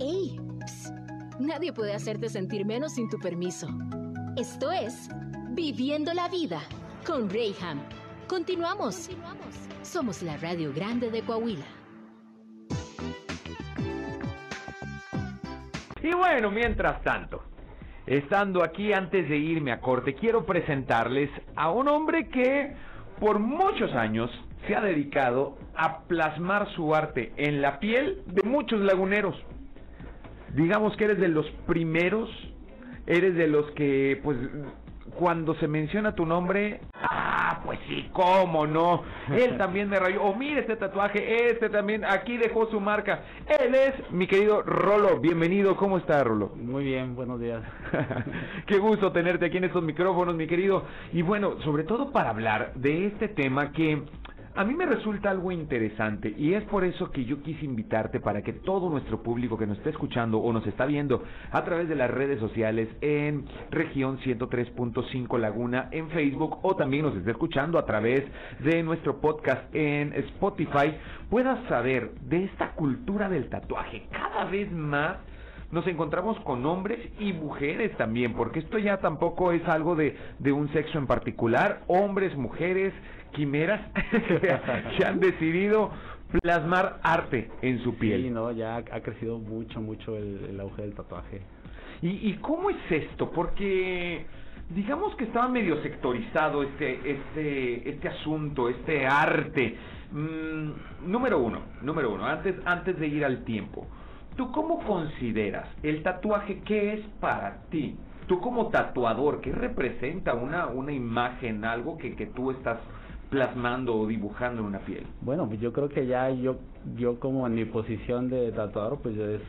¡Ey! Psst. Nadie puede hacerte sentir menos sin tu permiso. Esto es Viviendo la Vida con Rayham. Continuamos. Somos la Radio Grande de Coahuila. Y bueno, mientras tanto, estando aquí antes de irme a corte, quiero presentarles a un hombre que por muchos años se ha dedicado a plasmar su arte en la piel de muchos laguneros. Digamos que eres de los primeros, eres de los que, pues, cuando se menciona tu nombre, ah, pues sí, cómo no. Él también me rayó. Oh, mira este tatuaje, este también, aquí dejó su marca. Él es mi querido Rolo. Bienvenido, ¿cómo está Rolo? Muy bien, buenos días. Qué gusto tenerte aquí en estos micrófonos, mi querido. Y bueno, sobre todo para hablar de este tema que a mí me resulta algo interesante y es por eso que yo quise invitarte para que todo nuestro público que nos está escuchando o nos está viendo a través de las redes sociales en región 103.5 Laguna en Facebook o también nos esté escuchando a través de nuestro podcast en Spotify puedas saber de esta cultura del tatuaje. Cada vez más nos encontramos con hombres y mujeres también, porque esto ya tampoco es algo de, de un sexo en particular, hombres, mujeres, quimeras que han decidido plasmar arte en su piel. Sí, no, ya ha crecido mucho, mucho el, el auge del tatuaje. ¿Y, ¿Y cómo es esto? Porque digamos que estaba medio sectorizado este, este, este asunto, este arte. Mm, número uno, número uno, antes, antes de ir al tiempo. ¿Tú cómo consideras el tatuaje qué es para ti? Tú como tatuador, ¿qué representa una, una imagen, algo que, que tú estás plasmando o dibujando en una piel? Bueno, pues yo creo que ya yo, yo como en mi posición de tatuador, pues es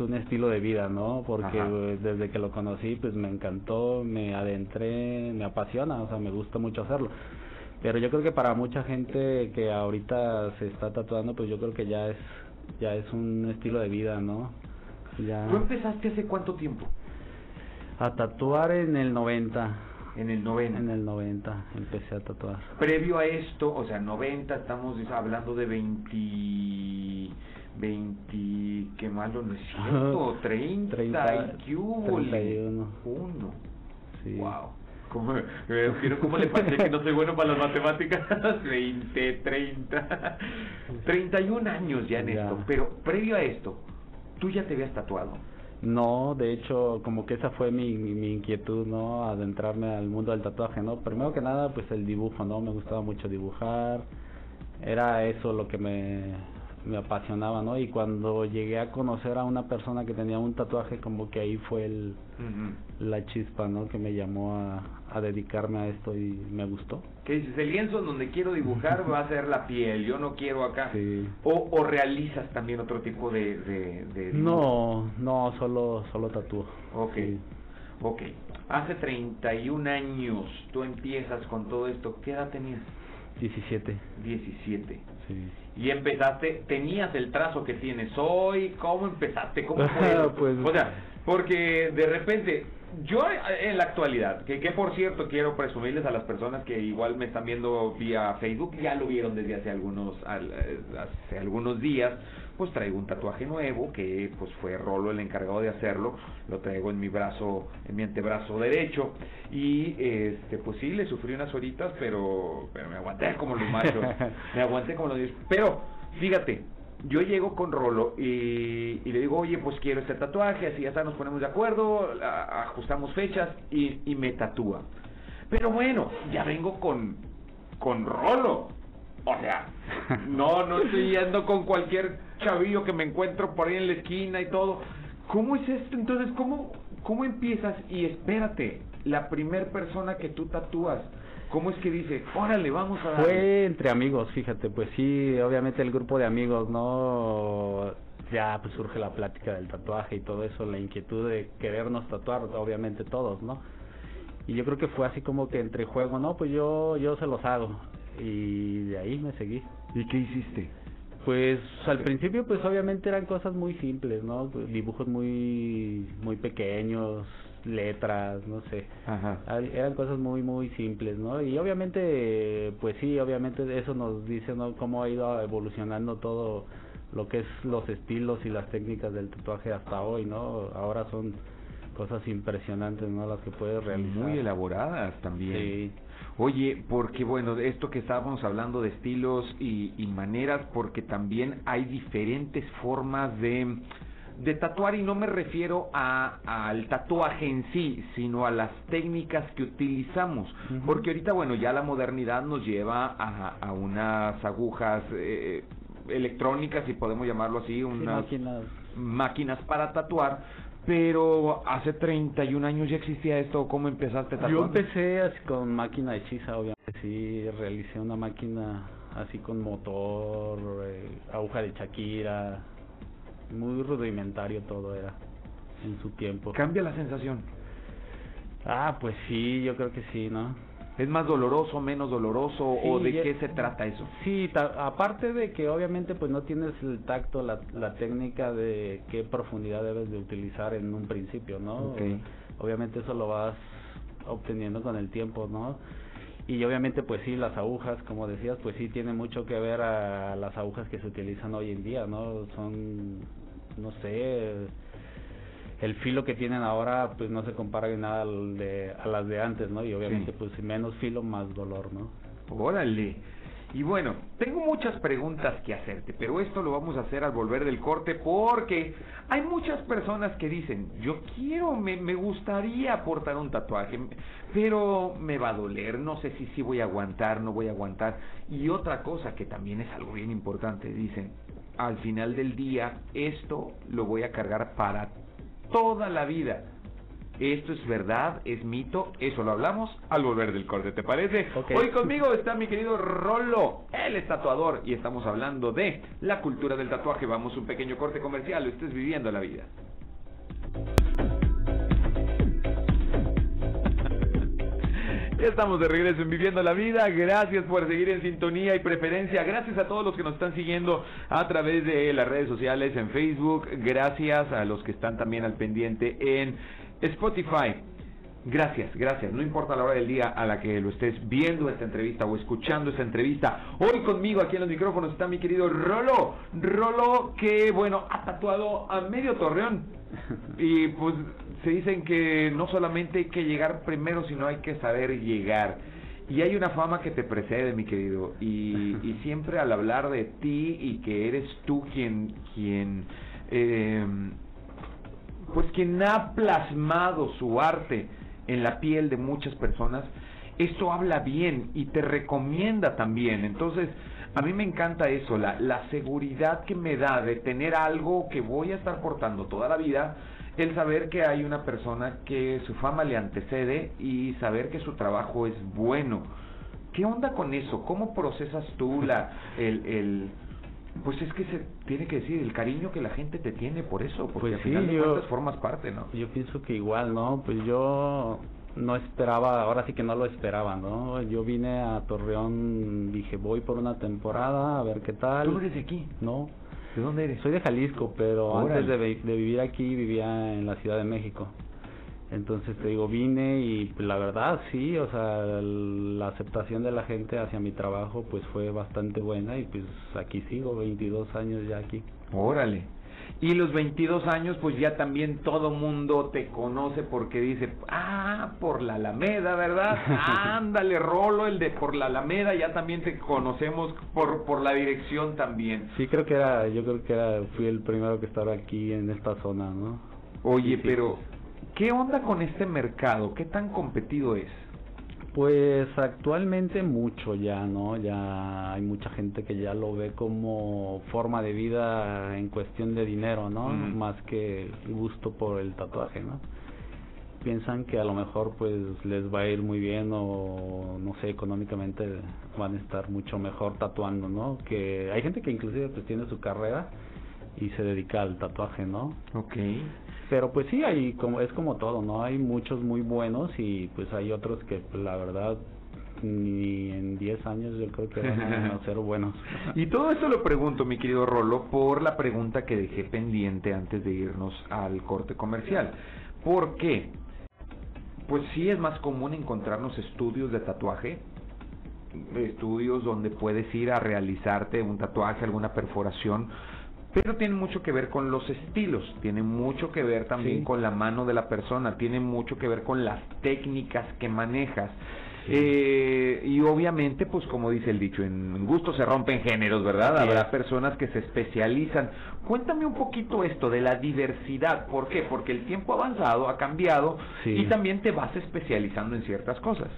un estilo de vida, ¿no? Porque Ajá. eh, desde que lo conocí, pues me encantó, me adentré, me apasiona, o sea, me gusta mucho hacerlo. Pero yo creo que para mucha gente que ahorita se está tatuando, pues yo creo que ya es ya es un estilo de vida, ¿no? Ya ¿Tú empezaste hace cuánto tiempo? a tatuar en el 90, En el 90. en el 90 empecé a tatuar. Previo a esto, o sea, 90, estamos hablando de 20... 20, qué malo no es cierto, 30, 30, y qué hubo, 31. Uno. Sí. Wow. ¿Cómo, eh, ¿Cómo le pasé que no soy bueno para las matemáticas? 20, 30, 31 años ya en Ya. esto. Pero previo a esto, tú ya te habías tatuado. No, de hecho, como que esa fue mi, mi, inquietud, ¿no? Adentrarme al mundo del tatuaje, ¿no? Primero que nada, pues el dibujo, ¿no? Me gustaba mucho dibujar. Era eso lo que me, me apasionaba, ¿no? Y cuando llegué a conocer a una persona que tenía un tatuaje, como que ahí fue el, la chispa, ¿no? Que me llamó a, a dedicarme a esto y me gustó. ¿Qué dices? El lienzo donde quiero dibujar va a ser la piel, yo no quiero acá. Sí. O, o realizas también otro tipo de... de, de dibujo? No, no, solo, solo tatúo. Ok. Sí. Ok. Hace 31 años tú empiezas con todo esto. ¿Qué edad tenías? 17. 17. Sí. Y empezaste, tenías el trazo que tienes hoy, ¿cómo empezaste? ¿Cómo fue? Pues- o sea, porque de repente, yo en la actualidad, que, que por cierto quiero presumirles a las personas que igual me están viendo vía Facebook, ya lo vieron desde hace algunos, al- eh, hace algunos días, pues traigo un tatuaje nuevo, que pues fue Rolo el encargado de hacerlo, lo traigo en mi brazo, en mi antebrazo derecho, y este pues sí, le sufrí unas horitas, pero, pero me aguanté como los machos, me aguanté como los. Pero, fíjate, yo llego con Rolo y, y le digo, oye, pues quiero este tatuaje, así ya está, nos ponemos de acuerdo, a- ajustamos fechas y, y me tatúa. Pero bueno, ya vengo con, con Rolo. O sea, no, no estoy yendo con cualquier chavillo que me encuentro por ahí en la esquina y todo. ¿Cómo es esto? Entonces, ¿cómo, cómo empiezas? Y espérate, la primer persona que tú tatúas, ¿cómo es que dice, órale, vamos a darle"? Fue entre amigos, fíjate, pues sí, obviamente el grupo de amigos, ¿no? Ya pues surge la plática del tatuaje y todo eso, la inquietud de querernos tatuar, obviamente todos, ¿no? Y yo creo que fue así como que entre juego, no, pues yo yo se los hago y de ahí me seguí. ¿Y qué hiciste? Pues al principio pues obviamente eran cosas muy simples, ¿no? Pues, dibujos muy muy pequeños, letras, no sé. Ajá. Eran cosas muy muy simples, ¿no? Y obviamente pues sí, obviamente eso nos dice, ¿no? Cómo ha ido evolucionando todo lo que es los estilos y las técnicas del tatuaje hasta hoy, ¿no? Ahora son cosas impresionantes, ¿no? Las que puedes realizar. Muy elaboradas también. Sí. Oye, porque bueno, esto que estábamos hablando de estilos y, y maneras, porque también hay diferentes formas de, de tatuar y no me refiero a, al tatuaje en sí, sino a las técnicas que utilizamos. Porque ahorita, bueno, ya la modernidad nos lleva a, a unas agujas eh, electrónicas, si podemos llamarlo así, Sí, unas máquinas. máquinas para tatuar. Pero hace 31 años ya existía esto, ¿cómo empezaste Yo tatuando? empecé así con máquina hechiza, obviamente. Sí, realicé una máquina así con motor, eh, aguja de Shakira. Muy rudimentario todo era en su tiempo. Cambia la sensación. Ah, pues sí, yo creo que sí, ¿no? ¿Es más doloroso, menos doloroso o de ya- qué se trata eso? Sí, aparte de que obviamente pues no tienes el tacto, la, la técnica de qué profundidad debes de utilizar en un principio, ¿no? Obviamente eso lo vas obteniendo con el tiempo, ¿no? Y obviamente pues sí, las agujas, como decías, pues sí tiene mucho que ver a las agujas que se utilizan hoy en día, ¿no? Son, no sé, el filo que tienen ahora pues no se compara en nada al de, a las de antes, ¿no? Y obviamente Sí. pues menos filo, más dolor, ¿no? Órale. Y bueno, tengo muchas preguntas que hacerte, pero esto lo vamos a hacer al volver del corte porque hay muchas personas que dicen, yo quiero, me, me gustaría portar un tatuaje, pero me va a doler, no sé si sí voy a aguantar, no voy a aguantar. Y otra cosa que también es algo bien importante, dicen, al final del día esto lo voy a cargar para toda la vida. Esto es verdad, es mito, eso lo hablamos al volver del corte, ¿te parece? Hoy conmigo está mi querido Rolo, él es tatuador y estamos hablando de la cultura del tatuaje. Vamos a un pequeño corte comercial, lo estés viviendo la vida. Estamos de regreso en Viviendo la Vida. Gracias por seguir en sintonía y preferencia. Gracias a todos los que nos están siguiendo a través de las redes sociales en Facebook. Gracias a los que están también al pendiente en Spotify. Gracias, gracias. No importa la hora del día a la que lo estés viendo esta entrevista o escuchando esta entrevista. Hoy conmigo aquí en los micrófonos está mi querido Rolo. Rolo que, bueno, ha tatuado a medio torreón. Y pues se dicen que no solamente hay que llegar primero, sino hay que saber llegar. Y hay una fama que te precede, mi querido. Y, y siempre al hablar de ti y que eres tú quien, quien, eh, pues quien ha plasmado su arte en la piel de muchas personas, esto habla bien y te recomienda también. Entonces, a mí me encanta eso, la, la seguridad que me da de tener algo que voy a estar portando toda la vida, el saber que hay una persona que su fama le antecede y saber que su trabajo es bueno. ¿Qué onda con eso? ¿Cómo procesas tú la, el, el, pues es que se tiene que decir el cariño que la gente te tiene por eso, porque Pues al sí, final de yo- cuentas formas parte, ¿no? Yo pienso que igual, ¿no? Pues yo no esperaba, ahora sí que no lo esperaba, ¿no? Yo vine a Torreón, dije, voy por una temporada, a ver qué tal. ¿Tú eres de aquí? No, ¿De dónde eres? soy de Jalisco, pero Órale. antes de, de vivir aquí vivía en la Ciudad de México. Entonces te digo, vine y pues, la verdad sí, o sea, la aceptación de la gente hacia mi trabajo pues fue bastante buena y pues aquí sigo, 22 años ya aquí. Órale. Y los 22 años, pues ya también todo mundo te conoce porque dice, ah, por la Alameda, ¿verdad? Ándale, Rolo, el de por la Alameda, ya también te conocemos por, por la dirección también. Sí, creo que era, yo creo que era, fui el primero que estaba aquí en esta zona, ¿no? Oye, Sí, sí. pero, ¿qué onda con este mercado? ¿Qué tan competido es? Pues actualmente mucho ya, ¿no? Ya hay mucha gente que ya lo ve como forma de vida en cuestión de dinero, ¿no? Más que gusto por el tatuaje, ¿no? Piensan que a lo mejor pues les va a ir muy bien o no sé, económicamente van a estar mucho mejor tatuando, ¿no? Que hay gente que inclusive pues tiene su carrera y se dedica al tatuaje, ¿no? Ok. Pero pues sí, hay como es como todo, ¿no? Hay muchos muy buenos y pues hay otros que pues, la verdad ni en 10 años yo creo que van a ser buenos. Y todo esto lo pregunto, mi querido Rolo, por la pregunta que dejé pendiente antes de irnos al corte comercial. ¿Por qué? Pues sí es más común encontrarnos estudios de tatuaje, estudios donde puedes ir a realizarte un tatuaje, alguna perforación, pero tiene mucho que ver con los estilos, tiene mucho que ver también Sí. con la mano de la persona, tiene mucho que ver con las técnicas que manejas. Eh, y obviamente, pues como dice el dicho, en gusto se rompen géneros, ¿verdad? Habrá personas que se especializan. Cuéntame un poquito esto de la diversidad. ¿Por qué? Porque el tiempo ha avanzado, ha cambiado y también te vas especializando en ciertas cosas.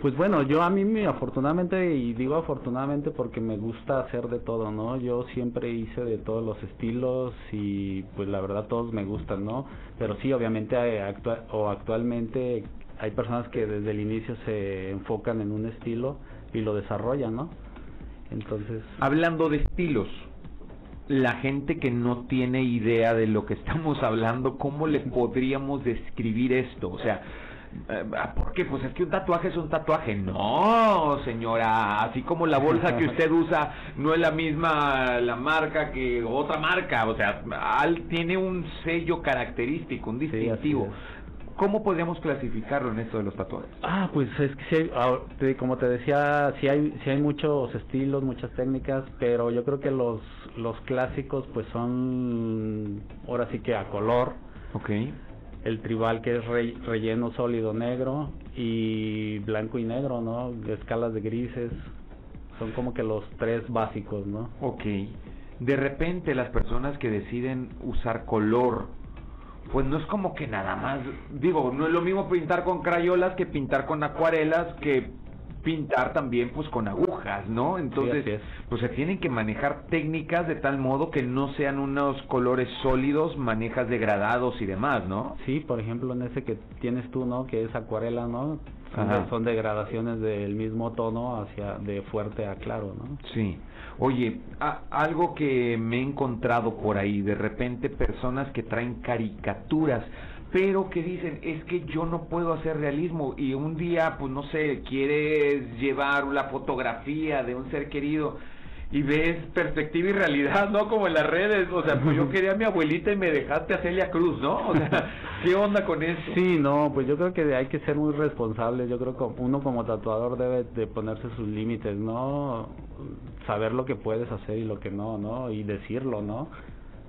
Pues bueno, yo a mí me afortunadamente, y digo afortunadamente porque me gusta hacer de todo, ¿no? Yo siempre hice de todos los estilos y pues la verdad todos me gustan, ¿no? Pero sí, obviamente eh, o actualmente hay personas que desde el inicio se enfocan en un estilo y lo desarrollan, ¿no? Entonces, Hablando de estilos, la gente que no tiene idea de lo que estamos hablando, ¿cómo le podríamos describir esto? O sea, ¿por qué? Pues es que un tatuaje es un tatuaje. No, señora, así como la bolsa que usted usa no es la misma la marca que otra marca, o sea, al, tiene un sello característico, un distintivo. ¿Cómo podríamos clasificarlo en esto de los tatuajes? Ah, pues es que sí hay, ah, como te decía, sí hay, sí hay muchos estilos, muchas técnicas, pero yo creo que los, los clásicos pues son, ahora sí que a color, Ok. El tribal que es re- relleno sólido negro y blanco y negro, ¿no? Escalas de grises, son como que los tres básicos, ¿no? Ok. De repente las personas que deciden usar color, pues no es como que nada más, digo, no es lo mismo pintar con crayolas que pintar con acuarelas que pintar también pues con agujas, ¿no? Entonces, pues se tienen que manejar técnicas de tal modo que no sean unos colores sólidos, manejas degradados y demás, ¿no? Sí, por ejemplo, en ese que tienes tú, ¿no? Que es acuarela, ¿no? Ajá. son degradaciones del mismo tono hacia de fuerte a claro, ¿no? Sí. Oye, a- algo que me he encontrado por ahí, de repente personas que traen caricaturas, pero que dicen, es que yo no puedo hacer realismo y un día, pues no sé, quieres llevar la fotografía de un ser querido y ves perspectiva y realidad, ¿no? Como en las redes, o sea, pues yo quería a mi abuelita y me dejaste a Celia Cruz, ¿no? O sea, ¿qué onda con eso? Sí, no, pues yo creo que hay que ser muy responsables. Yo creo que uno como tatuador debe de ponerse sus límites, ¿no? Saber lo que puedes hacer y lo que no, ¿no? Y decirlo, ¿no?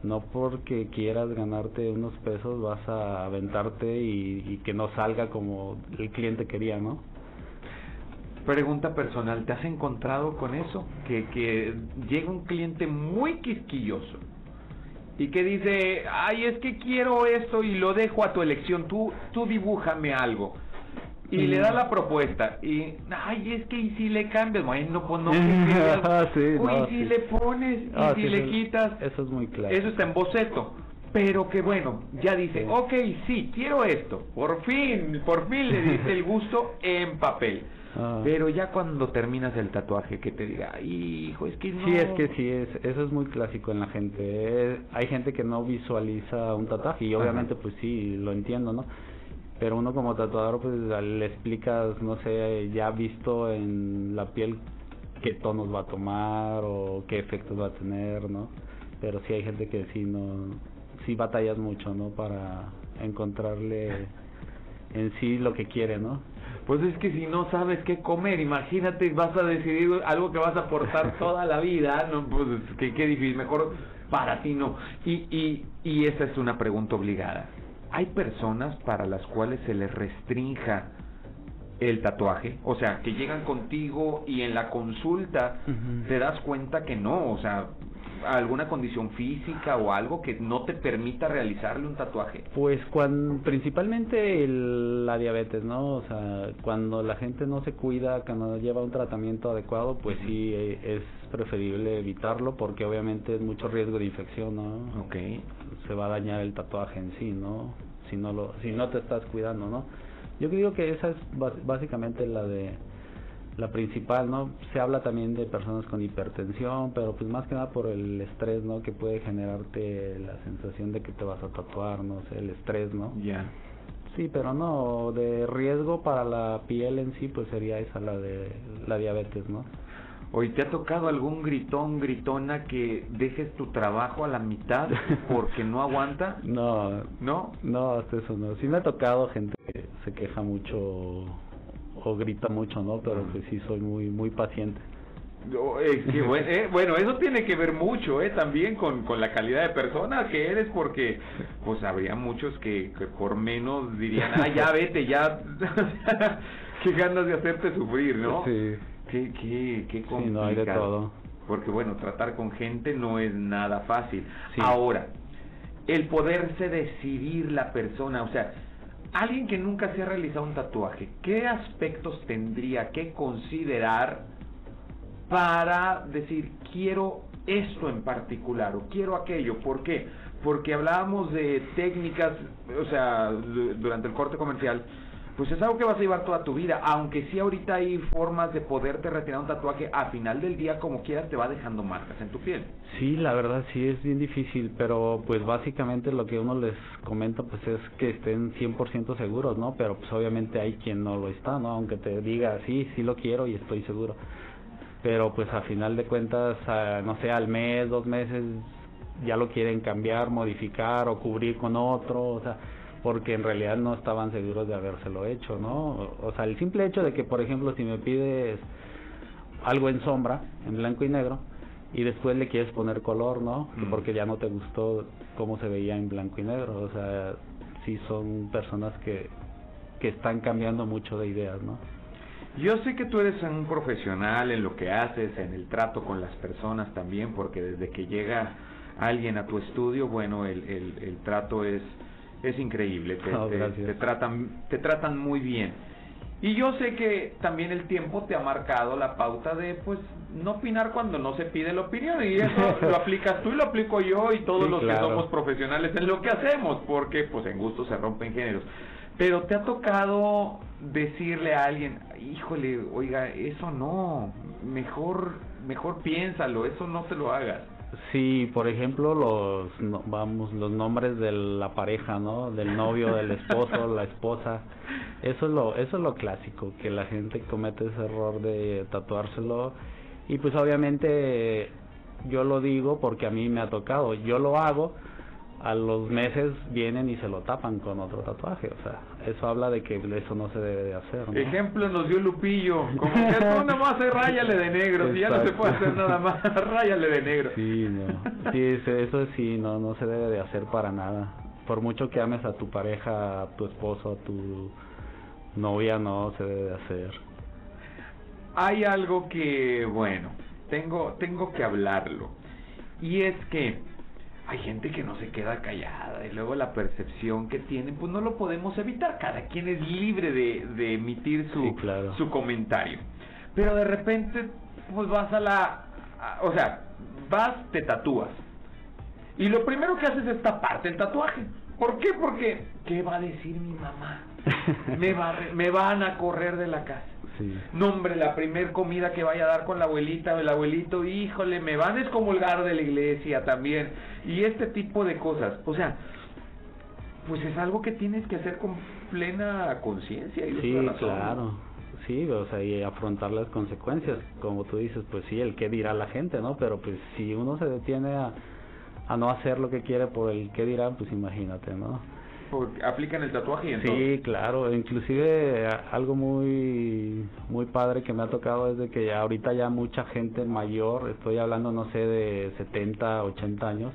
No porque quieras ganarte unos pesos vas a aventarte y, que no salga como el cliente quería, ¿no? Pregunta personal, ¿te has encontrado con eso? Que, que llega un cliente muy quisquilloso y que dice, ay, es que quiero esto y lo dejo a tu elección, tú, tú dibújame algo. Y le da la propuesta y, ay, es que y si le cambias, bueno, pues no, querías. Sí, Uy, no, y si sí. le pones, y Ah, si sí, le quitas, Eso es muy claro. eso está en boceto. Pero que bueno, ya dice, ok, sí, quiero esto. Por fin, por fin le diste el gusto en papel. Ah. Pero ya cuando terminas el tatuaje, que te diga, hijo, es que no. Sí, es que sí, es, eso es muy clásico en la gente. Eh, hay gente que no visualiza un tatuaje y Ajá. obviamente pues sí, lo entiendo, ¿no? Pero uno como tatuador pues le explicas, no sé, ya visto en la piel qué tonos va a tomar o qué efectos va a tener, ¿no? Pero sí hay gente que sí no, sí batallas mucho, ¿no? Para encontrarle en sí lo que quiere, ¿no? Pues es que si no sabes qué comer, imagínate, vas a decidir algo que vas a aportar toda la vida, no, pues que qué difícil, mejor para ti no. Y, y, y esa es una pregunta obligada. Hay personas para las cuales se les restrinja el tatuaje, o sea, que llegan contigo y en la consulta te das cuenta que no, o sea, alguna condición física o algo que no te permita realizarle un tatuaje. Pues cuando, principalmente el- la diabetes, ¿no? O sea, cuando la gente no se cuida, cuando no lleva un tratamiento adecuado, pues sí eh, es preferible evitarlo porque obviamente es mucho riesgo de infección, ¿no? Ok. Se va a dañar el tatuaje en sí, ¿no? Si no lo, si no te estás cuidando, ¿no? Yo digo que esa es básicamente la de la principal, ¿no? Se habla también de personas con hipertensión, pero pues más que nada por el estrés, ¿no? Que puede generarte la sensación de que te vas a tatuar, no sé, el estrés, ¿no? Ya. Sí, pero no, de riesgo para la piel en sí, pues sería esa la de la diabetes, ¿no? Oye, ¿te ha tocado algún gritón, gritona que dejes tu trabajo a la mitad porque no aguanta? No, ¿No? no, hasta eso no. Sí me ha tocado gente que se queja mucho o grita mucho, ¿no? Pero pues sí soy muy muy paciente. eh, bueno, eso tiene que ver mucho, eh, también con, con la calidad de persona que eres, porque pues habría muchos que, por menos dirían, ah, ya vete, ya, qué ganas de hacerte sufrir, ¿no? Sí. Qué, qué, qué complicado. no hay de todo. Porque bueno, tratar con gente no es nada fácil. Ahora, el poderse decidir la persona, o sea, alguien que nunca se ha realizado un tatuaje, ¿qué aspectos tendría que considerar para decir quiero esto en particular o quiero aquello? ¿Por qué? Porque hablábamos de técnicas, o sea, durante el corte comercial, pues es algo que vas a llevar toda tu vida, aunque sí ahorita hay formas de poderte retirar un tatuaje, a final del día como quieras te va dejando marcas en tu piel. Sí, la verdad sí es bien difícil, pero pues básicamente lo que uno les comenta pues es que estén 100% seguros, ¿no? Pero pues obviamente hay quien no lo está, ¿no? Aunque te diga, sí, sí lo quiero y estoy seguro. Pero pues a final de cuentas, no sé, al mes, dos meses, ya lo quieren cambiar, modificar o cubrir con otro, o sea porque en realidad no estaban seguros de habérselo hecho, ¿no? O sea, el simple hecho de que, por ejemplo, si me pides algo en sombra, en blanco y negro, y después le quieres poner color, ¿no? Porque ya no te gustó cómo se veía en blanco y negro, o sea, sí son personas que, que están cambiando mucho de ideas, ¿no? Yo sé que tú eres un profesional en lo que haces, en el trato con las personas también, porque desde que llega alguien a tu estudio, bueno, el, el, el trato es es increíble, te, tratan, te tratan muy bien. Y yo sé que también el tiempo te ha marcado la pauta de, pues, no opinar cuando no se pide la opinión. Y eso lo aplicas tú y lo aplico yo y todos los que somos profesionales en lo que hacemos, porque, pues, en gusto se rompen géneros. Pero te ha tocado decirle a alguien, híjole, oiga, eso no, mejor, mejor piénsalo, eso no se lo hagas. Sí, por ejemplo, los vamos los nombres de la pareja, ¿no? Del novio, del esposo, la esposa. Eso es lo eso es lo clásico, que la gente comete ese error de tatuárselo y pues obviamente yo lo digo porque a mí me ha tocado. Yo lo hago a los meses vienen y se lo tapan con otro tatuaje, o sea, eso habla de que eso no se debe de hacer. ¿no? Ejemplo nos dio Lupillo, como que tú no vas a hacer ráyale de negro, si ya no se puede hacer nada más, ráyale de negro. Sí, no, sí, eso sí, no, no se debe de hacer para nada. Por mucho que ames a tu pareja, a tu esposo, a tu novia, no se debe de hacer. Hay algo que, bueno, tengo, tengo que hablarlo, y es que hay gente que no se queda callada y luego la percepción que tienen, pues no lo podemos evitar. Cada quien es libre de, de emitir su, su comentario. Pero de repente, pues vas a la... o sea, vas, te tatúas. Y lo primero que haces es taparte el tatuaje. ¿Por qué? Porque, ¿qué va a decir mi mamá? me, va, me van a correr de la casa. Nombre, la primer comida que vaya a dar con la abuelita o el abuelito, híjole, me van a excomulgar de la iglesia también. Y este tipo de cosas. O sea, pues es algo que tienes que hacer con plena conciencia. Sí, claro. Sí, o sea, y afrontar las consecuencias. Como tú dices, pues sí, el qué dirá la gente, ¿no? Pero pues si uno se detiene a, a no hacer lo que quiere por el qué dirá, pues imagínate, ¿no? Aplican el tatuaje y en Sí, claro, inclusive algo muy muy padre que me ha tocado es de que ahorita ya mucha gente mayor, estoy hablando no sé de 70, 80 años,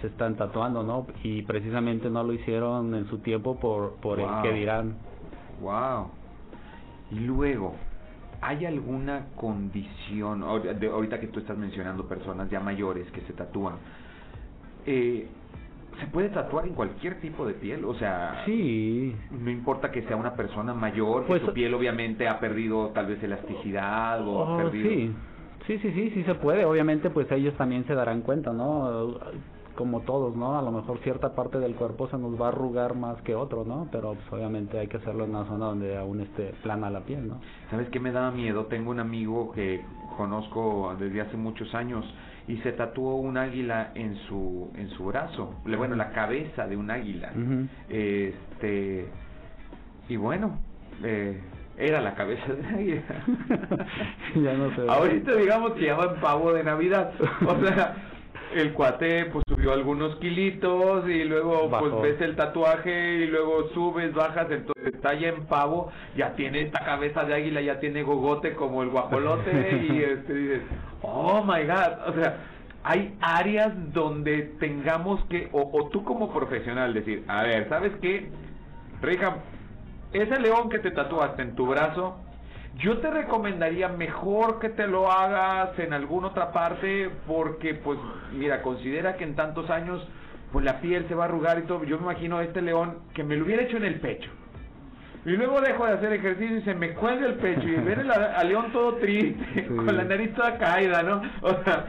se están tatuando, ¿no? Y precisamente no lo hicieron en su tiempo por por el que dirán. Wow. Y luego, ¿hay alguna condición ahorita que tú estás mencionando personas ya mayores que se tatúan? Eh, se puede tatuar en cualquier tipo de piel, o sea, sí, no importa que sea una persona mayor, pues, que su piel obviamente ha perdido tal vez elasticidad o ha oh, perdido... Sí. Sí, sí, sí, sí se puede. Obviamente, pues ellos también se darán cuenta, ¿no? Como todos, ¿no? A lo mejor cierta parte del cuerpo se nos va a arrugar más que otro, ¿no? Pero pues, obviamente hay que hacerlo en una zona donde aún esté plana la piel, ¿no? ¿Sabes qué me da miedo? Tengo un amigo que conozco desde hace muchos años y se tatuó un águila en su en su brazo, bueno, la cabeza de un águila. Este y bueno, eh, era la cabeza de un águila. ya no sé. Ahorita digamos que llaman pavo de Navidad. O sea, el cuate pues subió algunos kilitos y luego pues ves el tatuaje y luego subes, bajas, entonces está ya en pavo, ya tiene esta cabeza de águila, ya tiene gogote como el guajolote y este dices, oh my god, o sea, hay áreas donde tengamos que, o, o tú como profesional decir, a ver, ¿sabes qué? Rija, ese león que te tatuaste en tu brazo, yo te recomendaría mejor que te lo hagas en alguna otra parte porque, pues, mira, considera que en tantos años, pues la piel se va a arrugar y todo. Yo me imagino a este león que me lo hubiera hecho en el pecho. Y luego dejo de hacer ejercicio y se me cuelga el pecho y ver al león todo triste, con la nariz toda caída, ¿no? O sea,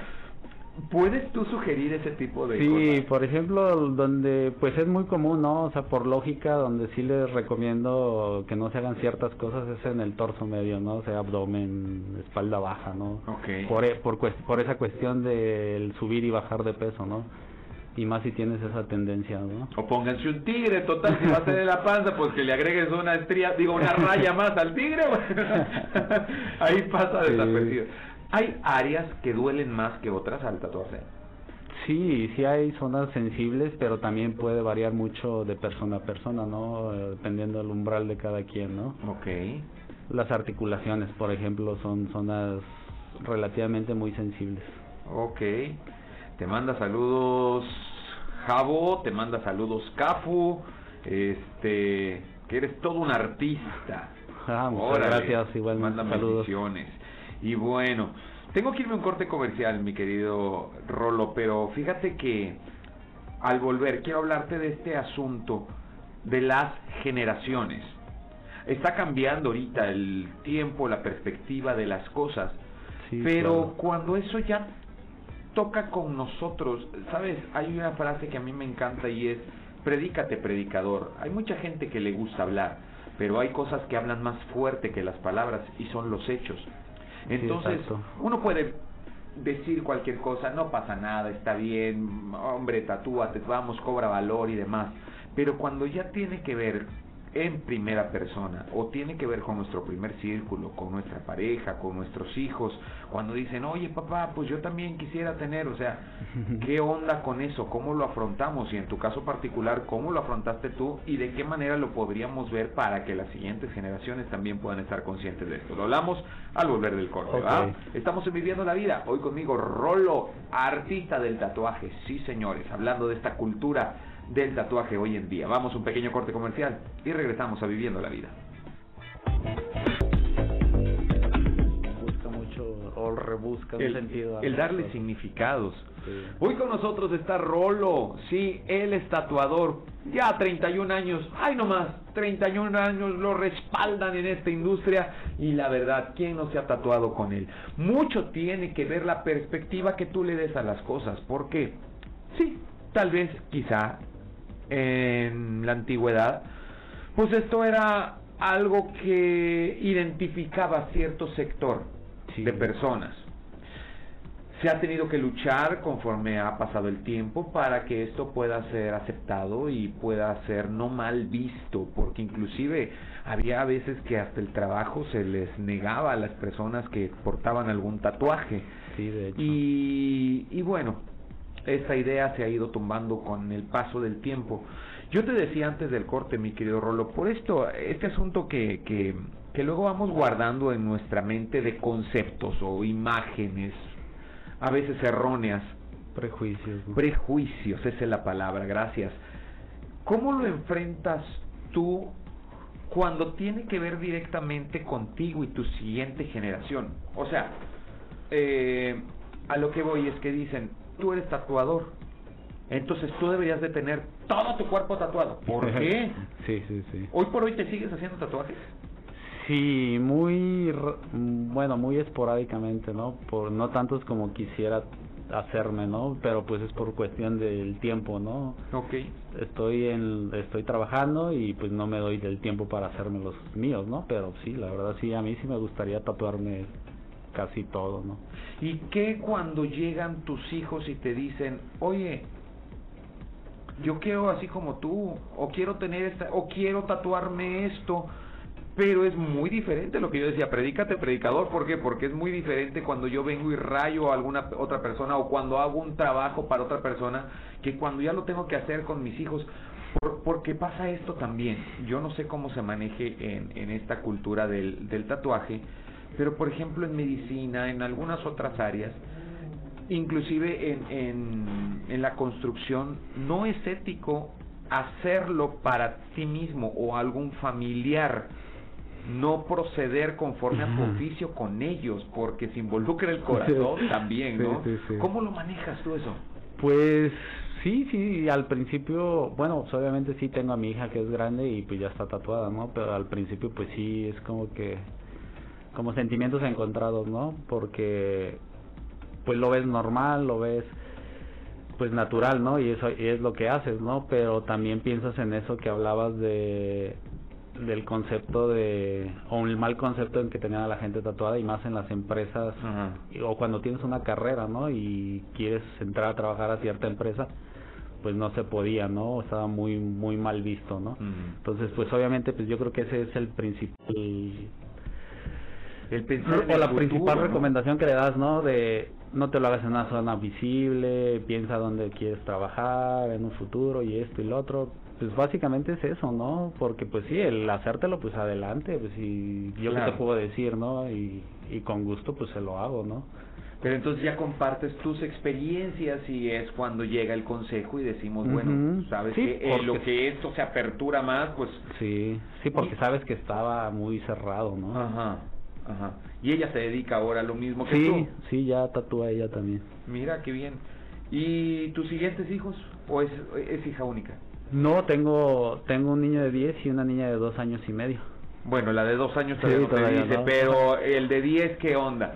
¿Puedes tú sugerir ese tipo de cosas? Sí, por ejemplo, donde pues es muy común, ¿no? O sea, por lógica, donde sí les recomiendo que no se hagan ciertas cosas es en el torso medio, ¿no? O sea, abdomen, espalda baja, ¿no? Ok. Por, e, por, por esa cuestión del subir y bajar de peso, ¿no? Y más si tienes esa tendencia, ¿no? O pónganse un tigre, total, si va a ser la panza, pues que le agregues una estría, digo, una raya más al tigre, ahí pasa desapercibido. ¿Hay áreas que duelen más que otras al tatuarse? Sí, sí hay zonas sensibles, pero también puede variar mucho de persona a persona, ¿no? Eh, dependiendo del umbral de cada quien, ¿no? Ok. Las articulaciones, por ejemplo, son zonas relativamente muy sensibles. Ok. Te manda saludos Jabo, te manda saludos Cafu, este, que eres todo un artista. Ah, muchas gracias, igual manda saludos. Y bueno, tengo que irme a un corte comercial, mi querido Rolo, pero fíjate que al volver quiero hablarte de este asunto de las generaciones. Está cambiando ahorita el tiempo, la perspectiva de las cosas, pero cuando eso ya toca con nosotros, sabes, hay una frase que a mí me encanta y es, predícate predicador. Hay mucha gente que le gusta hablar, pero hay cosas que hablan más fuerte que las palabras y son los hechos. Entonces, uno puede decir cualquier cosa, no pasa nada, está bien, hombre, tatúate, vamos, cobra valor y demás. Pero cuando ya tiene que ver en primera persona o tiene que ver con nuestro primer círculo, con nuestra pareja, con nuestros hijos, cuando dicen, oye papá, pues yo también quisiera tener, o sea, ¿qué onda con eso? ¿Cómo lo afrontamos? Y en tu caso particular, ¿cómo lo afrontaste tú? Y de qué manera lo podríamos ver para que las siguientes generaciones también puedan estar conscientes de esto. Lo hablamos al volver del corte, Estamos en Viviendo la Vida, hoy conmigo Rolo, artista del tatuaje, sí señores, hablando de esta cultura del tatuaje hoy en día. Vamos a un pequeño corte comercial y regresamos a Viviendo la Vida. Busca mucho o rebusca el, sentido. El darle significados. Hoy con nosotros está Rolo, sí, él es tatuador, ya 31 años, ay no más, 31 años lo respaldan en esta industria y la verdad, ¿quién no se ha tatuado con él? Mucho tiene que ver la perspectiva que tú le des a las cosas, porque sí, tal vez, quizá, en la antigüedad, pues esto era algo que identificaba cierto sector de personas. Se ha tenido que luchar conforme ha pasado el tiempo para que esto pueda ser aceptado y pueda ser no mal visto, porque inclusive había veces que hasta el trabajo se les negaba a las personas que portaban algún tatuaje. Y, y bueno, esta idea se ha ido tumbando con el paso del tiempo. Yo te decía antes del corte, mi querido Rolo, por esto, este asunto que, que, que luego vamos guardando en nuestra mente de conceptos o imágenes, a veces erróneas. Prejuicios. Prejuicios, esa es la palabra, gracias. ¿Cómo lo enfrentas tú cuando tiene que ver directamente contigo y tu siguiente generación? O sea, eh, a lo que voy es que dicen, tú eres tatuador. Entonces tú deberías de tener todo tu cuerpo tatuado. ¿Por qué? sí, sí, sí. ¿Hoy por hoy te sigues haciendo tatuajes? Sí, muy, bueno, muy esporádicamente, ¿no? Por no tantos como quisiera hacerme, ¿no? Pero pues es por cuestión del tiempo, ¿no? Ok. Estoy en, estoy trabajando y pues no me doy del tiempo para hacerme los míos, ¿no? Pero sí, la verdad sí, a mí sí me gustaría tatuarme casi todo, ¿no? ¿Y qué cuando llegan tus hijos y te dicen, oye, yo quiero así como tú, o quiero tener esta, o quiero tatuarme esto? pero es muy diferente lo que yo decía, predícate predicador, ¿por qué? Porque es muy diferente cuando yo vengo y rayo a alguna otra persona o cuando hago un trabajo para otra persona que cuando ya lo tengo que hacer con mis hijos. Por, porque pasa esto también, yo no sé cómo se maneje en, en esta cultura del tatuaje, pero por ejemplo en medicina, en algunas otras áreas, inclusive en, en, en la construcción, no es ético hacerlo para ti mismo o algún familiar no proceder conforme a tu oficio con ellos, porque se involucra el corazón también, ¿no? Sí, sí, sí. ¿Cómo lo manejas tú eso? Pues sí, sí, al principio, bueno, pues obviamente sí tengo a mi hija que es grande y pues ya está tatuada, ¿no? Pero al principio pues sí es como que, como sentimientos encontrados, ¿no? Porque pues lo ves normal, lo ves pues natural, ¿no? Y eso y es lo que haces, ¿no? Pero también piensas en eso que hablabas de del concepto de o el mal concepto en que tenía la gente tatuada y más en las empresas o cuando tienes una carrera, ¿no? Y quieres entrar a trabajar a cierta empresa, pues no se podía, ¿no? Estaba muy muy mal visto, ¿no? Entonces, pues obviamente pues yo creo que ese es el principal El pensar en o la futuro, principal ¿no? recomendación que le das, ¿no? De no te lo hagas en una zona visible, piensa dónde quieres trabajar en un futuro y esto y lo otro. Pues básicamente es eso, ¿no? Porque pues sí, el hacértelo pues adelante, pues y yo qué Claro. te puedo decir, ¿no? Y, y con gusto pues se lo hago, ¿no? Pero entonces ya compartes tus experiencias y es cuando llega el consejo y decimos, bueno, sabes Sí, que eh, lo que esto se apertura más, pues... Sí, sí, porque sabes que estaba muy cerrado, ¿no? Ajá, ajá. Y ella se dedica ahora a lo mismo que Sí, tú. sí, ya tatúa ella también. Mira, qué bien. ¿Y tus siguientes hijos? ¿O es, es hija única? No, tengo tengo un niño de 10 y una niña de dos años y medio. Bueno, la de dos años Sí, todavía no te todavía dice, no. pero el de 10, ¿qué onda?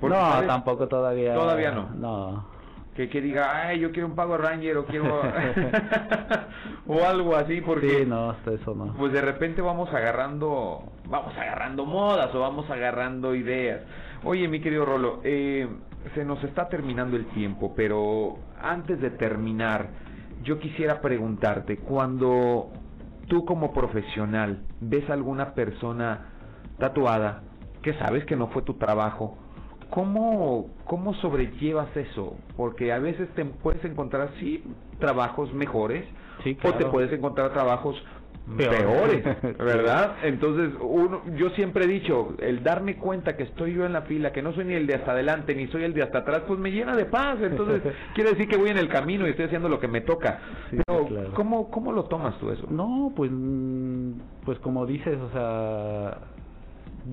Porque, no, ¿sabes? tampoco todavía. Todavía no. No. Que, que diga, ay, yo quiero un Power Ranger o quiero... o algo así, porque... Sí, no, hasta eso no. Pues de repente vamos agarrando, vamos agarrando modas o vamos agarrando ideas. Oye, mi querido Rolo, eh, se nos está terminando el tiempo, pero antes de terminar, yo quisiera preguntarte, cuando tú como profesional ves a alguna persona tatuada que sabes que no fue tu trabajo, ¿cómo, cómo sobrellevas eso? Porque a veces te puedes encontrar, sí, trabajos mejores, Sí, o te puedes encontrar trabajos Peores. ¿verdad? Entonces, uno, yo siempre he dicho, el darme cuenta que estoy yo en la fila, que no soy ni el de hasta adelante, ni soy el de hasta atrás, pues me llena de paz. Entonces, quiere decir que voy en el camino y estoy haciendo lo que me toca. Sí, Pero, claro. ¿cómo, ¿cómo lo tomas tú eso? No, pues, pues como dices, o sea,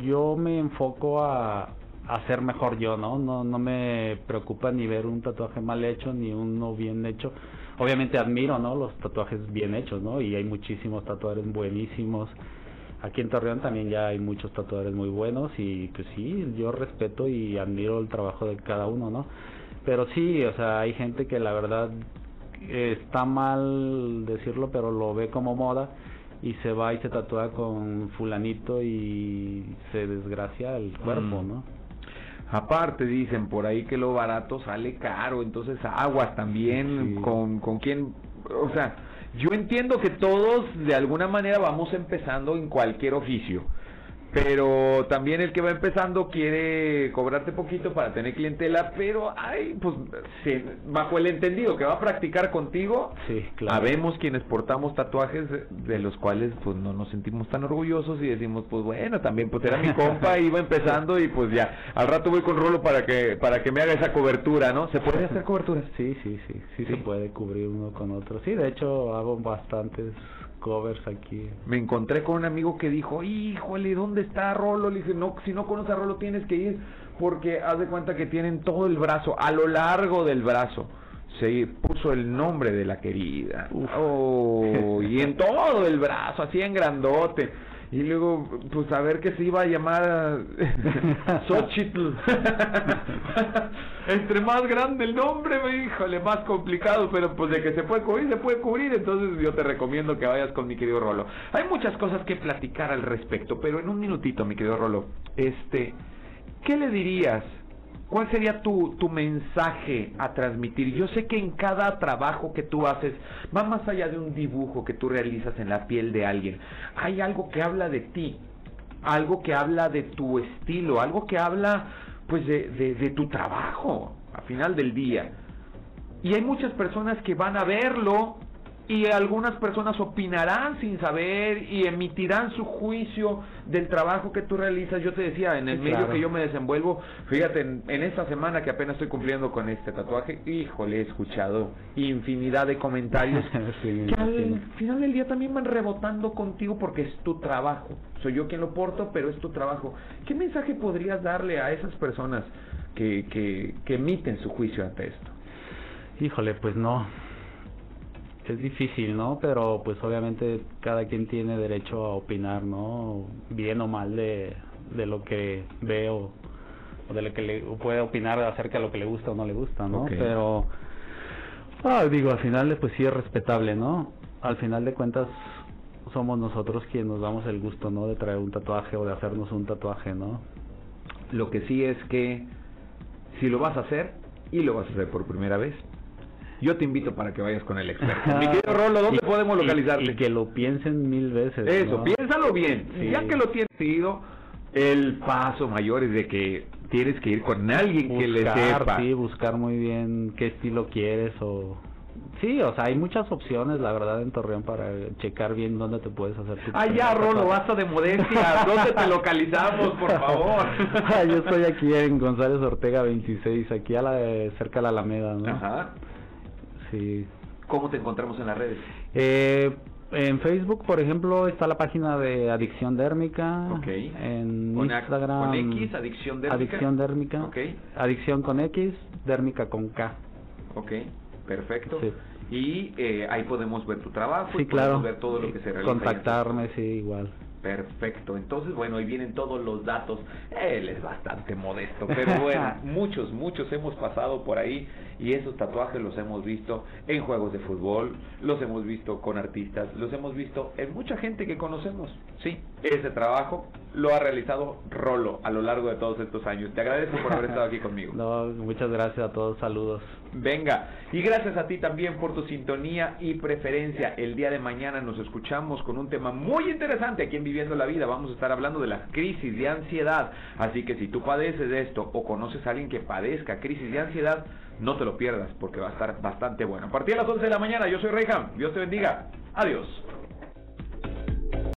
yo me enfoco a, a ser mejor yo, ¿no? No, no me preocupa ni ver un tatuaje mal hecho ni uno bien hecho. Obviamente admiro, ¿no? Los tatuajes bien hechos, ¿no? Y hay muchísimos tatuadores buenísimos. Aquí en Torreón también ya hay muchos tatuadores muy buenos y pues sí, yo respeto y admiro el trabajo de cada uno, ¿no? Pero sí, o sea, hay gente que la verdad eh, está mal decirlo, pero lo ve como moda y se va y se tatúa con fulanito y se desgracia el cuerpo, Mm. ¿no? Aparte dicen por ahí que lo barato sale caro, entonces aguas también Sí. con, con quién, o sea, yo entiendo que todos de alguna manera vamos empezando en cualquier oficio, pero también el que va empezando quiere cobrarte poquito para tener clientela, pero ay, pues se- bajo el entendido que va a practicar contigo, Sí, claro. Habemos quienes portamos tatuajes de- de los cuales pues no nos sentimos tan orgullosos y decimos pues bueno también pues era mi compa iba empezando y pues ya al rato voy con Rolo para que para que me haga esa cobertura no se puede hacer coberturas Sí, sí, sí, sí, Sí. se puede cubrir uno con otro. Sí, de hecho hago bastantes covers aquí. me encontré con un amigo que dijo híjole dónde está Rolo le dije no si no conoces a Rolo tienes que ir porque haz de cuenta que tienen todo el brazo a lo largo del brazo se puso el nombre de la querida. Oh, y en todo el brazo así en grandote y luego pues a ver que se iba a llamar Xochitl. Entre más grande el nombre me híjole más complicado pero pues de que se puede cubrir se puede cubrir entonces yo te recomiendo que vayas con mi querido Rolo. Hay muchas cosas que platicar al respecto pero en un minutito mi querido Rolo este ¿qué le dirías ¿Cuál sería tu, tu mensaje a transmitir? Yo sé que en cada trabajo que tú haces va más allá de un dibujo que tú realizas en la piel de alguien. Hay algo que habla de ti, algo que habla de tu estilo, algo que habla pues de, de, de tu trabajo, al final del día. Y hay muchas personas que van a verlo y algunas personas opinarán sin saber y emitirán su juicio del trabajo que tú realizas. Yo te decía, en el Sí, medio claro. que yo me desenvuelvo, fíjate, en, en esta semana que apenas estoy cumpliendo con este tatuaje, híjole, he escuchado infinidad de comentarios Sí, que al final del día también van rebotando contigo porque es tu trabajo. Soy yo quien lo porto, pero es tu trabajo. ¿Qué mensaje podrías darle a esas personas que, que, que emiten su juicio ante esto? Híjole, pues no. Es difícil, ¿no? Pero pues obviamente cada quien tiene derecho a opinar, ¿no? Bien o mal de, de lo que ve o, o de lo que le puede opinar acerca de lo que le gusta o no le gusta, ¿no? Pero, ah, digo, al final pues sí es respetable, ¿no? Al final de cuentas somos nosotros quienes nos damos el gusto, ¿no? De traer un tatuaje o de hacernos un tatuaje, ¿no? Lo que sí es que si lo vas a hacer y lo vas a hacer por primera vez, yo te invito para que vayas con el experto. Mi querido Rolo, ¿dónde Y- podemos localizarte? Y, que lo piensen mil veces. Eso, ¿no? piénsalo bien. Sí. Ya que lo tienes decidido, el paso mayor es de que tienes que ir con alguien que le sepa. sí, buscar muy bien qué estilo quieres o... Sí, o sea, hay muchas opciones, la verdad, en Torreón para checar bien dónde te puedes hacer tu... Ah, ya, primer Rolo, basta de modestia. ¿Dónde te localizamos, por favor? Yo estoy aquí en González Ortega 26, aquí a la cerca de la Alameda, ¿no? Ajá. Sí. ¿Cómo te encontramos en las redes? Eh, en Facebook, por ejemplo, está la página de Adicción Dérmica. Ok. En Con Instagram. con X, Adicción Dérmica. Adicción Dérmica. Ok. Adicción con X, Dérmica con K. Ok, perfecto. Sí. Y eh, ahí podemos ver tu trabajo y Sí, claro. podemos ver todo lo que se realiza. Contactarme, sí, igual. Perfecto, entonces bueno, ahí vienen todos los datos. Él es bastante modesto, pero bueno, muchos, muchos hemos pasado por ahí y esos tatuajes los hemos visto en juegos de fútbol, los hemos visto con artistas, los hemos visto en mucha gente que conocemos. Sí, ese trabajo lo ha realizado Rolo a lo largo de todos estos años. Te agradezco por haber estado aquí conmigo. No, muchas gracias a todos, saludos. Venga, y gracias a ti también por tu sintonía y preferencia. El día de mañana nos escuchamos con un tema muy interesante aquí en Viviendo la Vida. Vamos a estar hablando de la crisis de ansiedad. Así que si tú padeces de esto o conoces a alguien que padezca crisis de ansiedad, no te lo pierdas porque va a estar bastante bueno. A partir de las 11 de la mañana, yo soy Reyham. Dios te bendiga. Adiós.